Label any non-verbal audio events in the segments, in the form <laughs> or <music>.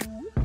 Ooh.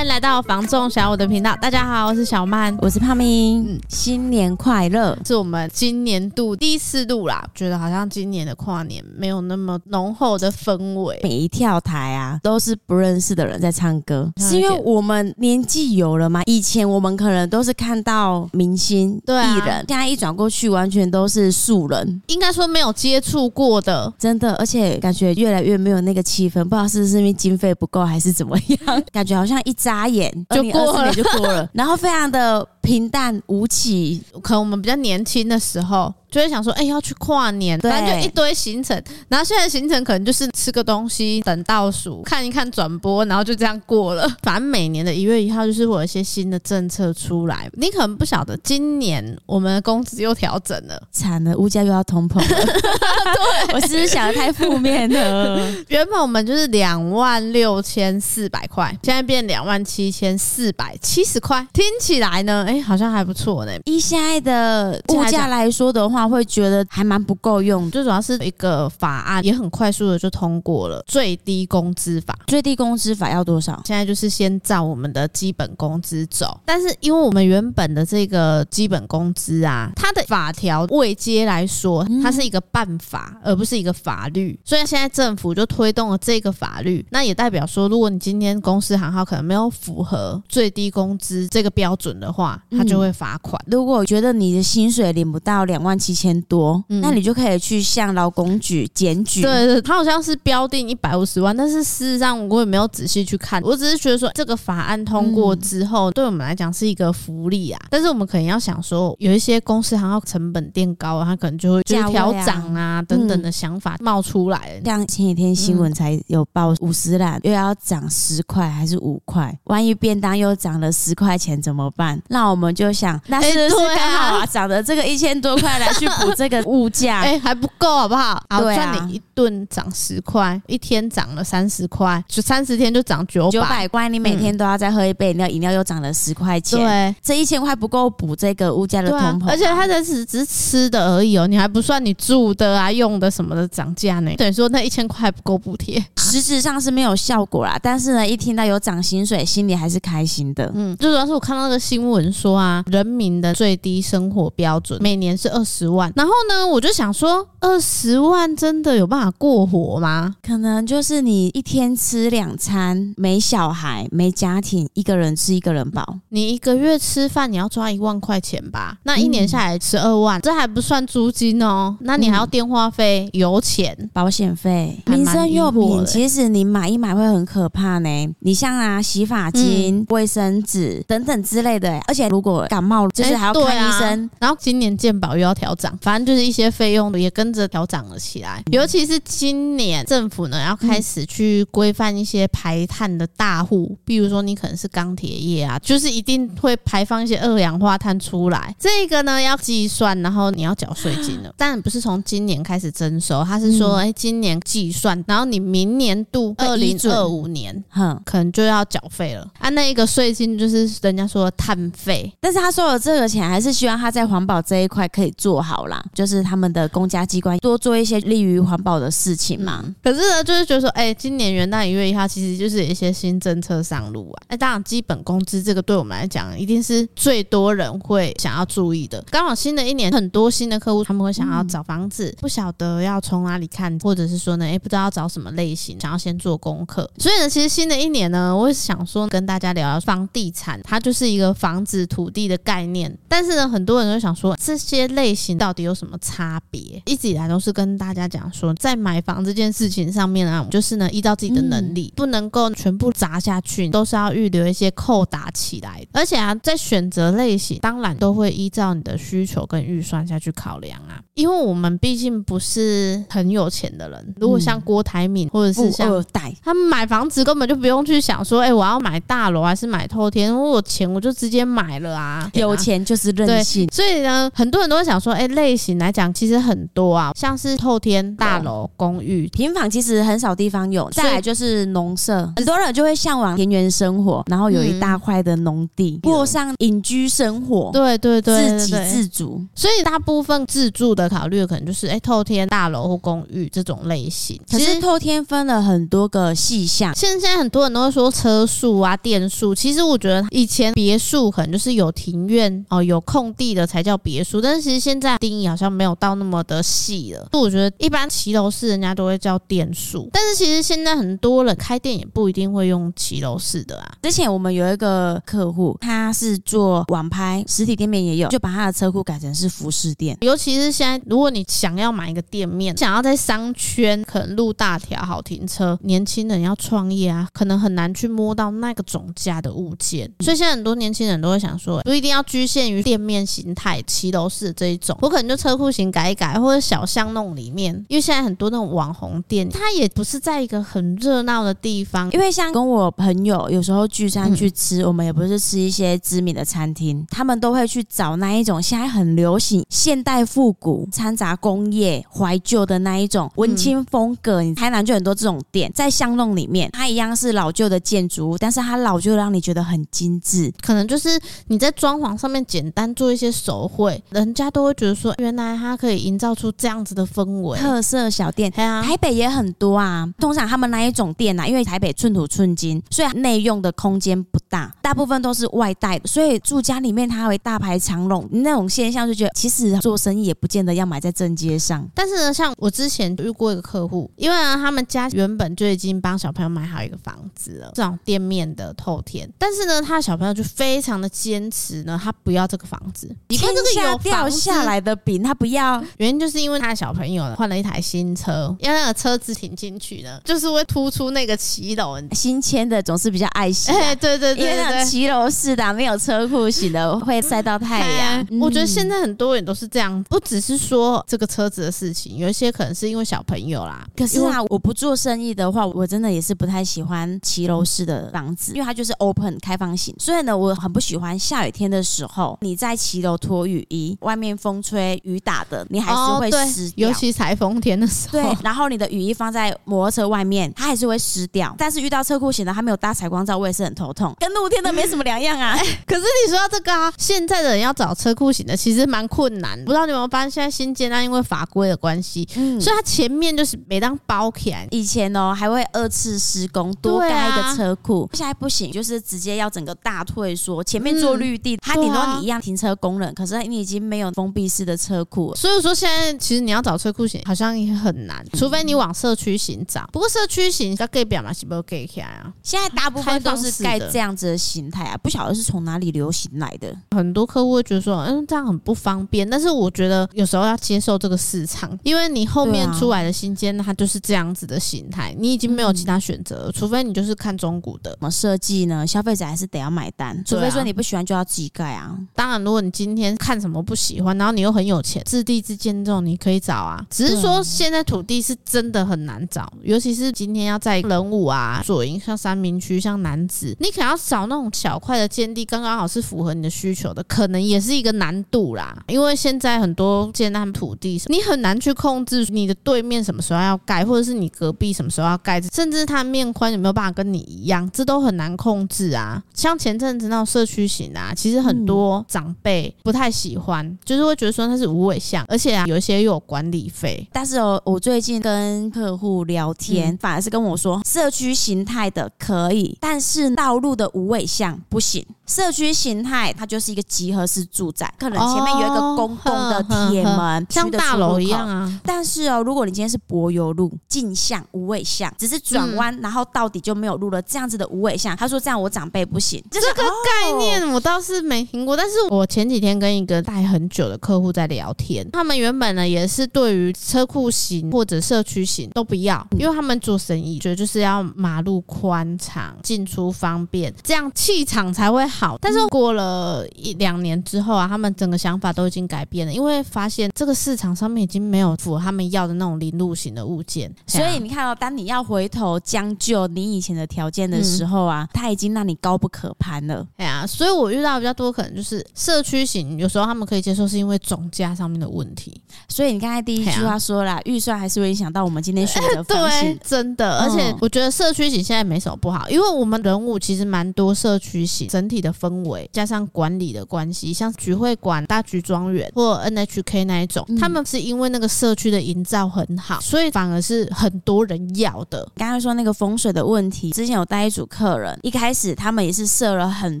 欢迎来到房仲小五的频道，大家好，我是小曼，我是胖咪，嗯，新年快乐！是我们今年度第四度啦，觉得好像今年的跨年没有那么浓厚的氛围，每一跳台啊都是不认识的人在唱歌，是因为我们年纪有了吗？以前我们可能都是看到明星对艺人，现在一转过去完全都是素人，应该说没有接触过的，真的，而且感觉越来越没有那个气氛，不知道是不是因为经费不够还是怎么样，<laughs> 感觉好像一张。眨眼就过了，就过了，然后非常的平淡无奇。可能我们比较年轻的时候。就会想说，哎、欸，要去跨年，反正就一堆行程。然后现在行程可能就是吃个东西，等倒数，看一看转播，然后就这样过了。<laughs> 反正每年的一月一号就是会有一些新的政策出来。你可能不晓得，今年我们的工资又调整了，惨了，物价又要通膨了。对，<laughs> <laughs> 我是不是想的太负面了？原本我们就是两万六千四百块，现在变两万七千四百七十块，听起来呢，哎、欸，好像还不错呢。以现在的物价来说的话。会觉得还蛮不够用，最主要是一个法案也很快速的就通过了最低工资法。最低工资法要多少？现在就是先照我们的基本工资走，但是因为我们原本的这个基本工资啊，它的法条未接来说，它是一个办法，而不是一个法律。所以现在政府就推动了这个法律，那也代表说，如果你今天公司行号可能没有符合最低工资这个标准的话，它就会罚款。如果觉得你的薪水领不到两万七。一千多，嗯，那你就可以去向劳工局检举。对对，他好像是标定一百五十万，但是事实上我也没有仔细去看，我只是觉得说这个法案通过之后，对我们来讲是一个福利啊。但是我们可能要想说，有一些公司行要成本垫高，他可能就会调涨啊等等的想法冒出来。像前几天新闻才有报五十岚又要涨十块还是五块，万一便当又涨了十块钱怎么办？那我们就想，那是不是刚好啊，<laughs> 涨的这个一千多块来。去补这个物价，哎、欸，还不够好不好？好，算你一顿涨十块，一天涨了三十块，就三十天就涨九九百块。你每天都要再喝一杯饮料，饮料又涨了十块钱。对，这一千块不够补这个物价的通膨、啊，而且它这只只是吃的而已哦，你还不算你住的啊、用的什么的涨价呢。等于说那一千块还不够补贴，实质上是没有效果啦。但是呢，一听到有涨薪水，心里还是开心的。嗯，最主要是我看到那个新闻说啊，人民的最低生活标准每年是二十万，然后呢，我就想说，二十万真的有办法过活吗？可能就是你一天吃两餐，没小孩、没家庭，一个人吃一个人饱。你一个月吃饭你要抓一万块钱吧？那一年下来十二万，嗯，这还不算租金哦。那你还要电话费、油钱、保险费、民生用品。其实你买一买会很可怕呢。你像啊，洗发精、卫、嗯、生纸等等之类的，而且如果感冒，就是还要看医生。然后今年健保又要调涨，反正就是一些费用也跟着调涨了起来。尤其是今年政府呢要开始去规范一些排碳的大户，比如说你可能是钢铁业啊，就是一定会排放一些二氧化碳出来。这个呢要计算，然后你要缴税金了。<gasps> 但不是从今年开始征收，他是说，哎，今年计算，然后你明年度二零二五年，哼，可能就要缴费了。啊，那一个税金就是人家说的碳费，但是他收了这个钱，还是希望他在环保这一块可以做好啦，就是。他们的公家机关多做一些利于环保的事情嘛？嗯、可是呢，就是觉得说，哎、欸，今年元旦一月一号，其实就是有一些新政策上路啊。哎、欸，当然，基本工资这个对我们来讲，一定是最多人会想要注意的。刚好新的一年，很多新的客户他们会想要找房子，不晓得要从哪里看，或者是说呢，哎、欸，不知道要找什么类型，想要先做功课。所以呢，其实新的一年呢，我想说跟大家聊聊房地产，它就是一个房子土地的概念。但是呢，很多人都想说，这些类型到底有什么？差别一直以来都是跟大家讲说，在买房这件事情上面啊，就是呢，依照自己的能力，不能够全部砸下去，都是要预留一些扣打起来。而且啊，在选择类型，当然都会依照你的需求跟预算下去考量啊。因为我们毕竟不是很有钱的人，如果像郭台铭或者是像代，他们买房子根本就不用去想说，哎，我要买大楼还是买透天？我有钱我就直接买了啊。有钱就是任性。所以呢，很多人都会想说，哎，类型来讲，其实。很多啊，像是透天大楼、公寓、平房，其实很少地方有。再来就是农舍，很多人就会向往田园生活，然后有一大块的农地，过上隐居生活。对对对，自给自足。所以大部分自住的考虑的可能就是哎、欸，透天大楼或公寓这种类型。可是透天分了很多个细项，现在很多人都会说车数啊、店数。其实我觉得以前别墅可能就是有庭院哦、有空地的才叫别墅，但是其实现在定义好像没有到那么的细了。我觉得一般骑楼式人家都会叫店数，但是其实现在很多人开店也不一定会用骑楼式的啊。之前我们有一个客户，他是做网拍，实体店面也有，就把他的车库改成是服饰店。尤其是现在，如果你想要买一个店面，想要在商圈可能路大条好停车，年轻人要创业啊，可能很难去摸到那个总价的物件。所以现在很多年轻人都会想说，不一定要局限于店面形态、骑楼式这一种，我可能就车库型改一改，或者小巷弄里面，因为现在很多那种网红店，它也不是在一个很热闹的地方。因为像跟我朋友有时候聚餐去吃，嗯、我们也不是吃一些知名的餐厅，他们都会去找那一种现在很流行现代复古、掺杂工业、怀旧的那一种文青风格。你台南就很多这种店，在巷弄里面，它一样是老旧的建筑物，但是它老旧让你觉得很精致。可能就是你在装潢上面简单做一些手绘，人家都会觉得说，原来它可以营造出这样子的氛围。特色小店，啊、台北也很多啊。通常他们那一种店呐、啊，因为台北寸土寸金，所以内用的空间不大，大部分都是外带的，所以住家里面它会大排长龙那种现象，就觉得其实做生意也不见得要买在正街上。但是呢，像我之前遇过一个客户，因为呢他们家原本就已经帮小朋友买好一个房子了，这种店面的透天，但是呢，他的小朋友就非常的坚持呢，他不要这个房子，你看这个有掉下来的饼他不要，原因就是因为他的小朋友换了一台新车，因为那个车子停进去呢，就是会突出那个骑楼，<laughs> 新签的总是比较爱惜、啊，哎，对对对，对，因为那骑楼式的没有车库型的会晒到太阳、嗯。我觉得现在很多人都是这样，不只是说这个车子的事情，有一些可能是因为小朋友啦。可是啊，我不做生意的话，我真的也是不太喜欢骑楼式的房子，因为它就是 open 开放型，所以呢，我很不喜欢下雨天的时候你在骑楼脱雨衣，外面风吹雨打的，你还是会湿。尤其台风天的时候，对，然后你的雨衣放在摩托车外面，它还是会湿掉。但是遇到车库型的，它没有搭采光罩，我也是很头痛，跟露天的没什么两样啊。欸、<laughs> 可是你说到这个啊，现在的人要找车库型的，其实蛮困难。不知道你有没有发现，现在新建啊，因为法规的关系，嗯，所以它前面就是每当包起来，以前哦还会二次施工多盖一个车库，现在不行，就是直接要整个大退缩，前面做绿地，它顶多你一样停车功能，可是你已经没有封闭式的车库，所以说现在其实你要找车库型好像也很难，除非你往社区型找。不过社区型要盖表嘛，是不是盖起来啊？现在大部分都是盖这样子的形态啊，不晓得是从哪里流行来的。很多客户会觉得说，嗯，这样很不方便。但是我觉得有时候要接受这个市场，因为你后面出来的新间，它就是这样子的形态，你已经没有其他选择，除非你就是看中古的。怎么设计呢？消费者还是得要买单，除非说你不喜欢就要自己盖啊。当然，如果你今天看什么不喜欢，然后你又很有钱，置地之间这种你可以找啊。只是说现在土地是真的很难找，尤其是今天要在人武啊、左营、像三明区、像南子，你可能要找那种小块的建地，刚刚好是符合你的需求的，可能也是一个难度啦。因为现在很多建案土地，你很难去控制你的对面什么时候要盖，或者是你隔壁什么时候要盖，甚至它面宽有没有办法跟你一样，这都很难控制啊。像前阵子那种社区型啊，其实很多长辈不太喜欢，就是会觉得说它是无尾巷，而且啊有一些又有管理费。但是哦，我最近跟客户聊天，反而是跟我说，社区形态的可以，但是道路的无尾巷不行。社区形态它就是一个集合式住宅，可能前面有一个公共的铁门，像大楼一样啊。但是哦，如果你今天是柏油路进巷无尾巷，只是转弯，然后到底就没有路了，这样子的无尾巷，他说这样我长辈不行。这个概念我倒是没听过，但是我前几天跟一个待很久的客户在聊天，他们原本呢也是对于车库型或者社区型都不要，因为他们做生意觉得就是要马路宽敞、进出方便，这样气场才会好。但是过了一两年之后啊，他们整个想法都已经改变了，因为发现这个市场上面已经没有符合他们要的那种零路型的物件，所以你看到，当你要回头将就你以前的条件的时候啊，他已经让你高不可攀了。哎呀，所以我遇到比较多可能就是社区型，有时候他们可以接受，是因为总价上面的问题。所以你刚才第一句话说了，预算还是会影响到我们今天选择方式。<laughs> 对，真的，而且我觉得社区型现在没什么不好，因为我们人物其实蛮蛮多社区型整体的氛围，加上管理的关系，像菊会馆、大菊庄园或 NHK 那一种，嗯、他们是因为那个社区的营造很好，所以反而是很多人要的。刚刚说那个风水的问题，之前有带一组客人，一开始他们也是设了很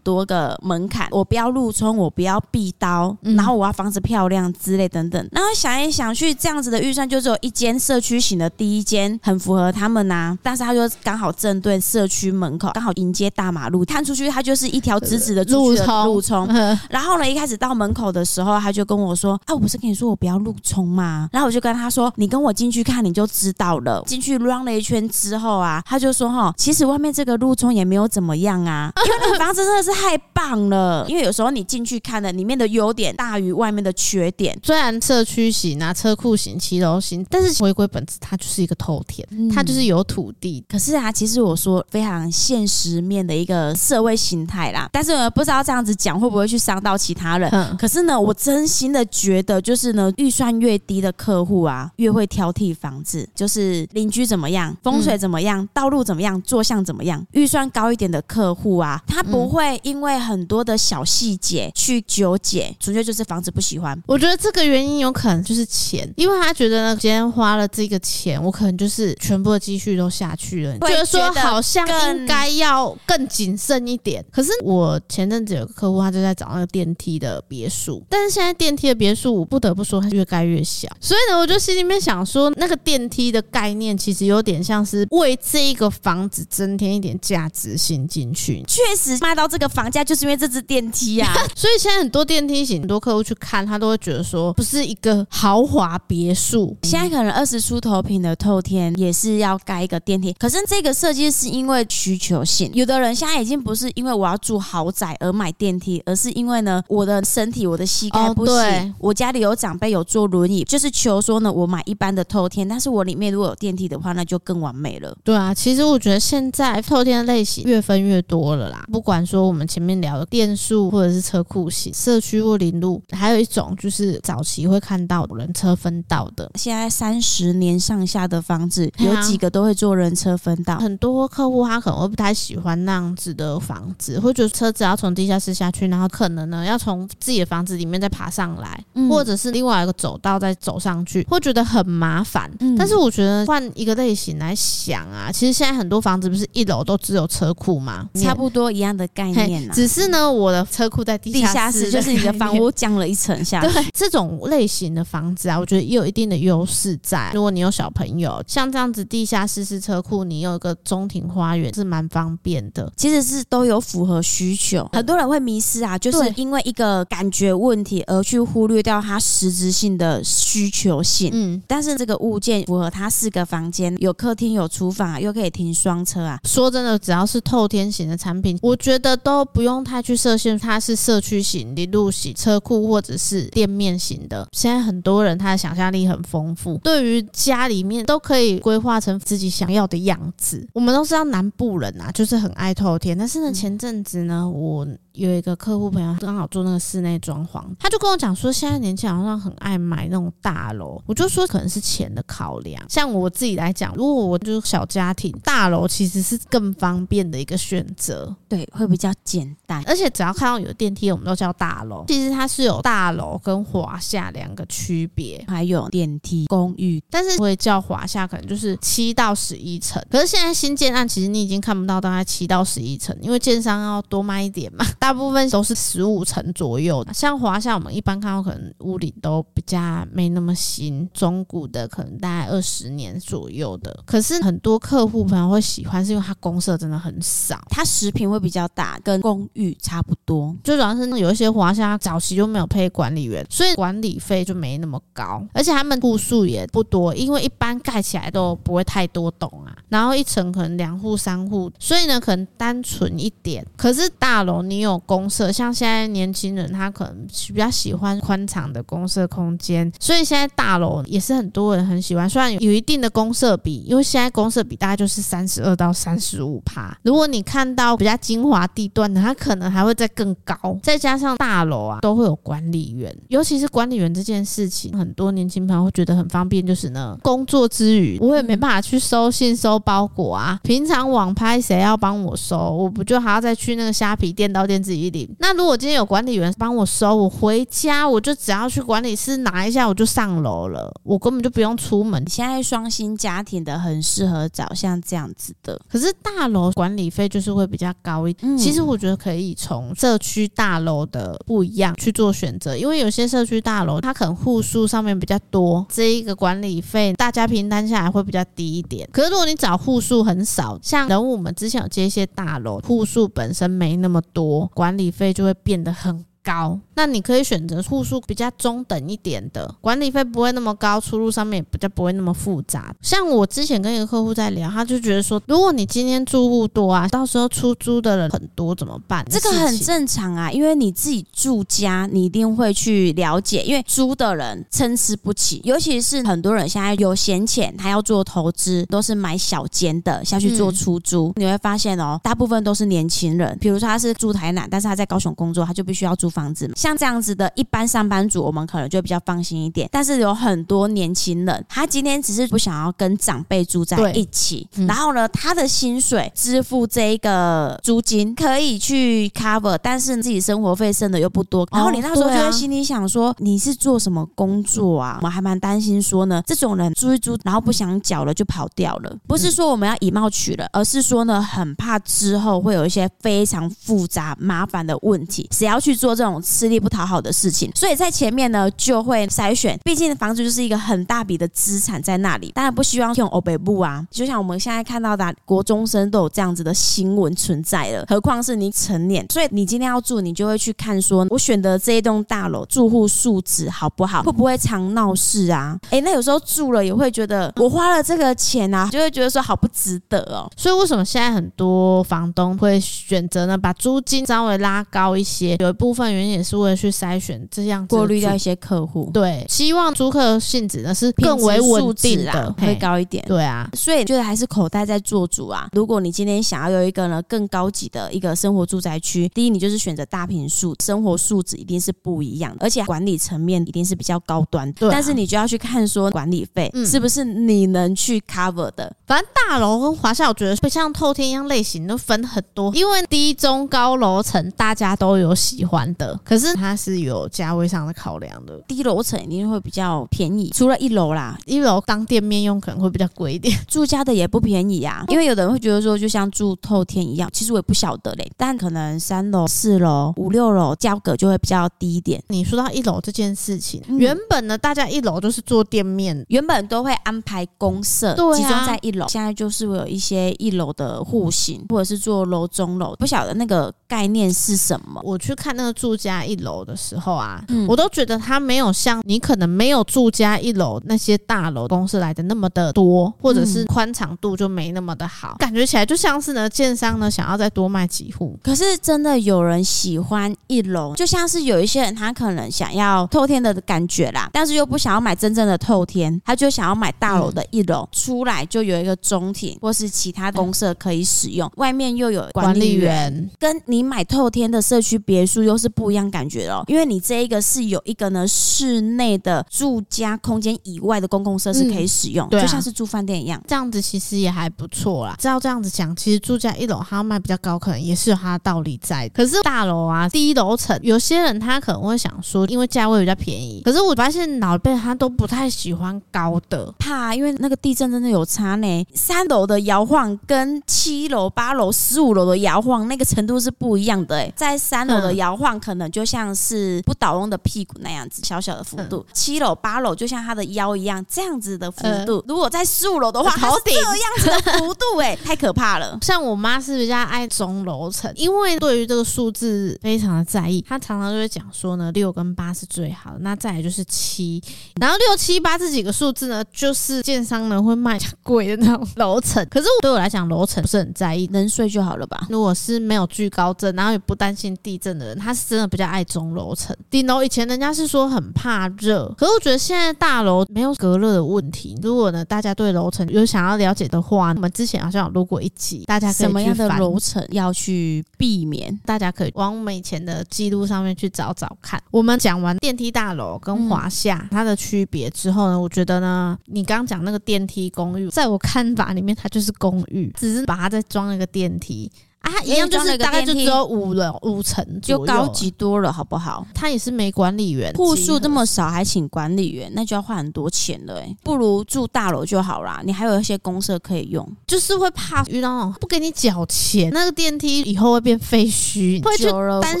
多个门槛，我不要路冲，我不要壁刀，嗯、然后我要房子漂亮之类等等。然后想一想去，这样子的预算就只有一间社区型的第一间很符合他们呐、啊，但是他就刚好正对社区门口，刚好迎接大马路，看出去它就是一条直直的路冲。路冲。然后呢，一开始到门口的时候，他就跟我说：“啊，我不是跟你说我不要路冲吗？”然后我就跟他说：“你跟我进去看，你就知道了。”进去 run 了一圈之后啊，他就说：“哈，其实外面这个路冲也没有怎么样啊，因为那个房子真的是太棒了。因为有时候你进去看的里面的优点大于外面的缺点。虽然社区型啊、车库型、骑楼型，但是回归本质，它就是一个透天，它就是有土地。可是啊，其实我说非常现实面的一个社会形态啦。但是我不知道这样子讲会不会去伤到其他人。可是呢，我真心的觉得，就是呢，预算越低的客户啊，越会挑剔房子，就是邻居怎么样，风水怎么样，道路怎么样，坐向怎么样。预算高一点的客户啊，他不会因为很多的小细节去纠结，纯粹就是房子不喜欢。我觉得这个原因有可能就是钱，因为他觉得呢，今天花了这个钱，我可能就是全部的积蓄都下去了，觉得说好像应该要更谨慎一点。可是我前阵子有个客户，他就在找那个电梯的别墅，但是现在电梯的别墅，我不得不说它越盖越小。所以呢，我就心里面想说，那个电梯的概念其实有点像是为这一个房子增添一点价值性进去。确实卖到这个房价，就是因为这只电梯啊。所以现在很多电梯型，很多客户去看，他都会觉得说，不是一个豪华别墅。现在可能二十出头平的透天也是要盖一个电梯，可是这个设计是因为需求性。有的人现在已经不是因为我要住豪宅而买电梯，而是因为呢，我的身体，我的膝盖不行，我家里有长辈有坐轮椅，就是求说呢，我买一般的透天，但是我里面如果有电梯的话，那就更完美了。对啊，其实我觉得现在透天的类型越分越多了啦。不管说我们前面聊的电数或者是车库型、社区或林路，还有一种就是早期会看到人车分道的。现在三十年上下的房子，有几个都会做人车分道。很多客户他可能会不太喜欢那样子的房子，会觉得车子要从地下室下去，然后可能呢要从自己的房子里面再爬上来，或者是另外一个走道再走上去，会觉得很麻烦。但是我觉得换一个类型来想啊，其实现在很多房子不是一楼都只有车库吗？差不多一样的概念，只是呢，我的车库在地下室，就是你的房屋降了一层下去。对，这种类型的房子啊，我觉得也有一定的优势在。如果你有小朋友，像这样子地下室是车库，你有一个中庭花园是蛮方便的。其实是都有符合需求。很多人会迷失啊，就是因为一个感觉问题而去忽略掉它实质性的需求性。嗯，但是这个物件符合它四个房间，有客厅、有厨房啊，又可以停双车啊。说真的，只要是透天型的产品，我觉得都不用太去设限，它是社区型、临路型、车库或者是店面型的。现在很多人他的想象力很丰富，对于家里面都可以规划成自己想要的样子。我们都知道南部人啊，就是很爱透天，但是呢，前阵子呢，我。有一个客户朋友刚好做那个室内装潢，他就跟我讲说，现在年轻人好像很爱买那种大楼。我就说可能是钱的考量。像我自己来讲，如果我就是小家庭，大楼其实是更方便的一个选择，对，会比较简单。而且只要看到有电梯，我们都叫大楼。其实它是有大楼跟华夏两个区别，还有电梯公寓，但是会叫华夏，可能就是七到十一层。可是现在新建案，其实你已经看不到大概七到十一层，因为建商要多卖一点嘛。大部分都是十五层左右的，像华夏，我们一般看到可能屋顶都比较没那么新，中古的可能大概二十年左右的。可是很多客户朋友会喜欢，是因为它公设真的很少，它十坪会比较大，跟公寓差不多。最主要是有一些华夏早期就没有配管理员，所以管理费就没那么高，而且他们户数也不多，因为一般盖起来都不会太多栋啊。然后一层可能两户三户，所以呢可能单纯一点。可是大楼你有有公社，像现在年轻人他可能是比较喜欢宽敞的公社空间，所以现在大楼也是很多人很喜欢。虽然有一定的公社比，因为现在公社比大概就是三十二到三十五趴。如果你看到比较精华地段的，它可能还会再更高。再加上大楼啊，都会有管理员，尤其是管理员这件事情，很多年轻朋友会觉得很方便，就是呢，工作之余我也没办法去收信、收包裹啊。平常网拍谁要帮我收，我不就还要再去那个虾皮店到店自己领？那如果今天有管理员帮我收，我回家我就只要去管理室拿一下，我就上楼了，我根本就不用出门。现在双薪家庭的很适合找像这样子的，可是大楼管理费就是会比较高一点。其实我觉得可以从社区大楼的不一样去做选择，因为有些社区大楼它可能户数上面比较多，这一个管理费大家平摊下来会比较低一点。可是如果你找户数很少，像人物我们之前有接一些大楼，户数本身没那么多，管理费就会变得很高。那你可以选择户数比较中等一点的，管理费不会那么高，出入上面也比较不会那么复杂。像我之前跟一个客户在聊，他就觉得说，如果你今天住户多啊，到时候出租的人很多怎么办？这个很正常啊，因为你自己住家，你一定会去了解，因为租的人参差不齐，尤其是很多人现在有闲钱，他要做投资，都是买小间的下去做出租。嗯、你会发现哦，大部分都是年轻人，比如说他是住台南，但是他在高雄工作，他就必须要租房子。像这样子的一般上班族，我们可能就比较放心一点。但是有很多年轻人，他今天只是不想要跟长辈住在一起，嗯、然后呢，他的薪水支付这一个租金可以去 cover，但是自己生活费剩的又不多。然后你那时候就在心里想说，你是做什么工作啊？我还蛮担心说呢，这种人租一租，然后不想缴了就跑掉了。不是说我们要以貌取人，而是说呢，很怕之后会有一些非常复杂麻烦的问题。谁要去做这种吃力不讨好的事情？所以在前面呢，就会筛选，毕竟房子就是一个很大笔的资产在那里，当然不希望用欧北部啊。就像我们现在看到的，国中生都有这样子的新闻存在了，何况是你成年。所以你今天要住，你就会去看说，我选择这一栋大楼，住户素质好不好，会不会常闹事啊？哎，那有时候住了也会觉得，我花了这个钱啊，就会觉得说好不值得哦。所以为什么现在很多房东会选择呢，把租金稍微拉高一些？有一部分原因也是为了去筛选。这样过滤掉一些客户，对，希望租客性质呢是更为稳定的，会高一点。对啊，所以觉得还是口袋在做主啊。如果你今天想要有一个呢更高级的一个生活住宅区，第一你就是选择大平数，生活素质一定是不一样的，而且管理层面一定是比较高端。对，但是你就要去看说管理费是不是你能去 cover 的。反正大楼跟华夏，我觉得不像透天一样类型都分很多，因为低中高楼层大家都有喜欢的，可是它是有。价位上的考量的，低楼层一定会比较便宜，除了一楼啦，一楼当店面用可能会比较贵一点，<laughs> 住家的也不便宜啊。因为有的人会觉得说，就像住透天一样，其实我也不晓得嘞。但可能三楼、四楼、五六楼价格就会比较低一点。你说到一楼这件事情，嗯、原本呢，大家一楼都是做店面，原本都会安排公设集中在一楼，现在就是会有一些一楼的户型，或者是做楼中楼，不晓得那个概念是什么。我去看那个住家一楼的时候啊。嗯、我都觉得它没有像你可能没有住家一楼那些大楼公司来的那么的多，或者是宽敞度就没那么的好，感觉起来就像是呢，建商呢想要再多卖几户。可是真的有人喜欢一楼，就像是有一些人他可能想要透天的感觉啦，但是又不想要买真正的透天，他就想要买大楼的一楼，嗯、出来就有一个中庭或是其他公社可以使用，外面又有管理员，跟你买透天的社区别墅又是不一样感觉哦，因为你这。一个是有一个呢，室内的住家空间以外的公共设施可以使用，嗯对啊、就像是住饭店一样，这样子其实也还不错啦。照这样子讲，其实住家一楼它要卖比较高，可能也是有它的道理在。可是大楼啊，低楼层，有些人他可能会想说，因为价位比较便宜。可是我发现老一辈他都不太喜欢高的，怕因为那个地震真的有差呢。三楼的摇晃跟七楼、八楼、十五楼的摇晃那个程度是不一样的。哎，在三楼的摇晃可能就像是不倒。翁的屁股那样子小小的幅度，七楼八楼就像他的腰一样这样子的幅度。如果在十五楼的话，好顶这样子的幅度，哎，太可怕了。像我妈是比较爱中楼层，因为对于这个数字非常的在意，她常常就会讲说呢，六跟八是最好的，那再来就是七，然后六七八这几个数字呢，就是建商呢会卖贵的那种楼层。<laughs> 可是我对我来讲，楼层不是很在意，能睡就好了吧？如果是没有惧高症，然后也不担心地震的人，他是真的比较爱中楼层。顶楼以前人家是说很怕热，可是我觉得现在大楼没有隔热的问题。如果呢，大家对楼层有想要了解的话，我们之前好像有录过一集，大家可以什么样的楼层要去避免？大家可以往我们以前的记录上面去找找看。我们讲完电梯大楼跟华夏它的区别之后呢，我觉得呢，你刚刚讲那个电梯公寓，在我看法里面，它就是公寓，只是把它再装一个电梯。啊，一样就是大概就只有五楼五层，就高级多了，好不好？他也是没管理员，户数这么少还请管理员，那就要花很多钱了哎，不如住大楼就好啦。你还有一些公社可以用，就是会怕遇到那种不给你缴钱，那个电梯以后会变废墟，会去担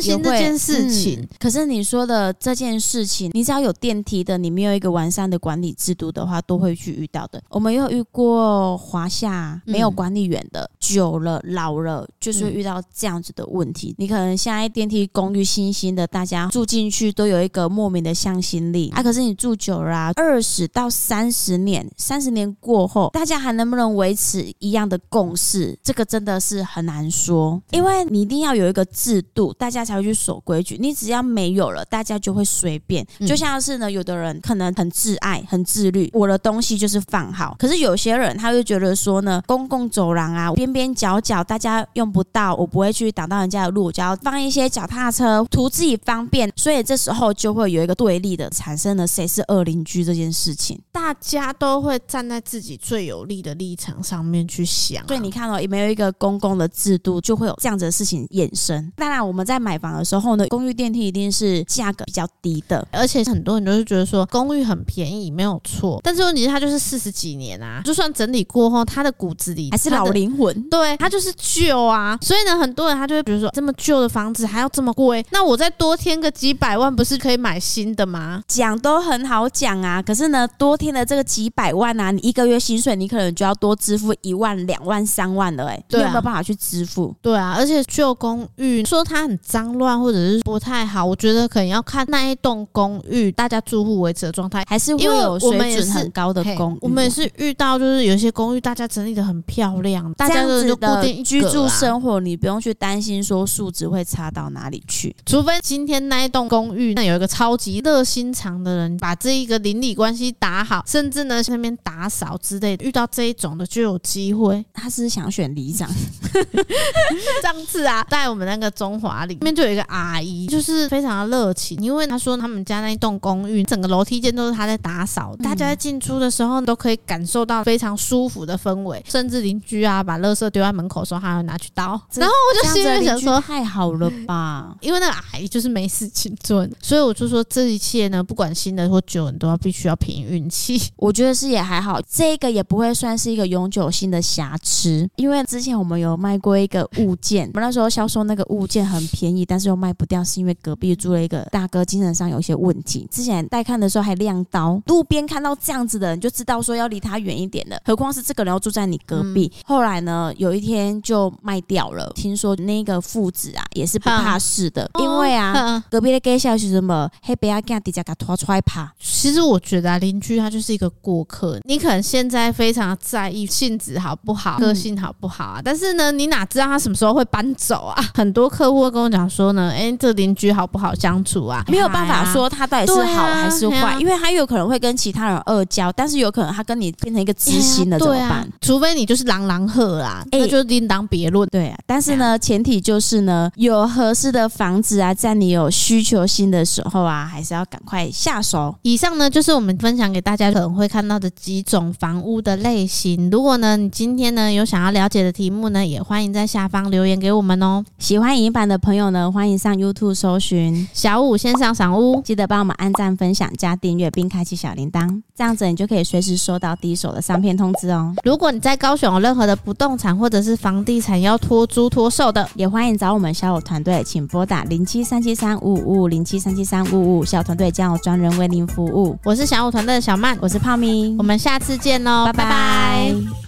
心这件事情。嗯。可是你说的这件事情，你只要有电梯的，你没有一个完善的管理制度的话，都会去遇到的。我们有遇过华夏没有管理员的，嗯、久了老了就是。就遇到这样子的问题，你可能现在电梯公寓新兴的，大家住进去都有一个莫名的向心力啊。可是你住久了啊，二十到三十年，三十年过后，大家还能不能维持一样的共识？这个真的是很难说，因为你一定要有一个制度，大家才会去守规矩。你只要没有了，大家就会随便。就像是呢，有的人可能很自爱、很自律，我的东西就是放好。可是有些人他就觉得说呢，公共走廊啊，边边角角大家用不到，我不会去挡到人家的路，就要放一些脚踏车，图自己方便。所以这时候就会有一个对立的产生了，谁是恶邻居这件事情，大家都会站在自己最有利的立场上面去想。所以你看到、哦、有没有一个公共的制度，就会有这样子的事情衍生。当然，我们在买房的时候呢，公寓电梯一定是价格比较低的，而且很多人都是觉得说公寓很便宜，没有错。但是问题是它就是四十几年啊，就算整理过后，它的骨子里还是老灵魂，对，它就是旧啊，所以呢。很多人他就会比如说这么旧的房子还要这么贵，那我再多添个几百万，不是可以买新的吗？讲都很好讲啊，可是呢，多添的这个几百万啊，你一个月薪水你可能就要多支付一万、两万、三万了，哎，啊，你有没有办法去支付？对啊，而且旧公寓说它很脏乱或者是不太好，我觉得可能要看那一栋公寓大家住户维持的状态，还是会有水准很高的公寓。我们也是遇到就是有些公寓大家整理的很漂亮，大家就固定居住生活你。不用去担心说素质会差到哪里去，除非今天那一栋公寓那有一个超级热心肠的人把这一个邻里关系打好，甚至呢那边打扫之类的，遇到这一种的就有机会。他是想选里长。<laughs> 上次啊，在我们那个中华里面就有一个阿姨，就是非常的热情，因为她说他们家那一栋公寓整个楼梯间都是她在打扫，大家在进出的时候都可以感受到非常舒服的氛围，甚至邻居啊把垃圾丢在门口的时候，还要拿去倒。然后我就心里想说，太好了吧？<laughs> 因为那个阿姨就是没事情做，所以我就说这一切呢，不管新的或旧的，都要必须要凭运气。我觉得是也还好，这个也不会算是一个永久性的瑕疵。因为之前我们有卖过一个物件，我们那时候销售那个物件很便宜，但是又卖不掉，是因为隔壁住了一个大哥，精神上有一些问题。之前带看的时候还亮刀，路边看到这样子的人就知道说要离他远一点的，何况是这个人要住在你隔壁。嗯、后来呢，有一天就卖掉了。听说那个父子啊也是不怕事的，因为啊隔壁的街巷是什么黑白阿干底下给拖出来爬。其实我觉得啊，邻居他就是一个过客，你可能现在非常在意性子好不好，个性好不好啊，但是呢，你哪知道他什么时候会搬走啊？<laughs> 很多客户会跟我讲说呢，哎，这邻居好不好相处啊？没有办法说他到底是好还是坏，因为他有可能会跟其他人恶交，但是有可能他跟你变成一个知心的怎么办？除非你就是狼狼赫啦，那就另当别论。对啊，但是呢，前提就是呢，有合适的房子啊，在你有需求性的时候啊，还是要赶快下手。以上呢，就是我们分享给大家可能会看到的几种房屋的类型。如果呢，你今天呢有想要了解的题目呢，也欢迎在下方留言给我们哦。喜欢影音版的朋友呢，欢迎上 YouTube 搜寻小五线上赏屋，记得帮我们按赞、分享、加订阅，并开启小铃铛，这样子你就可以随时收到第一手的上片通知哦。如果你在高雄有任何的不动产或者是房地产要托租托售的，也欢迎找我们小友团队，请拨打零七三七三五五五零七三七三五五五，小武团队将有专人为您服务。我是小友团队的小曼，我是泡咪，我们下次见喽，拜拜。拜拜。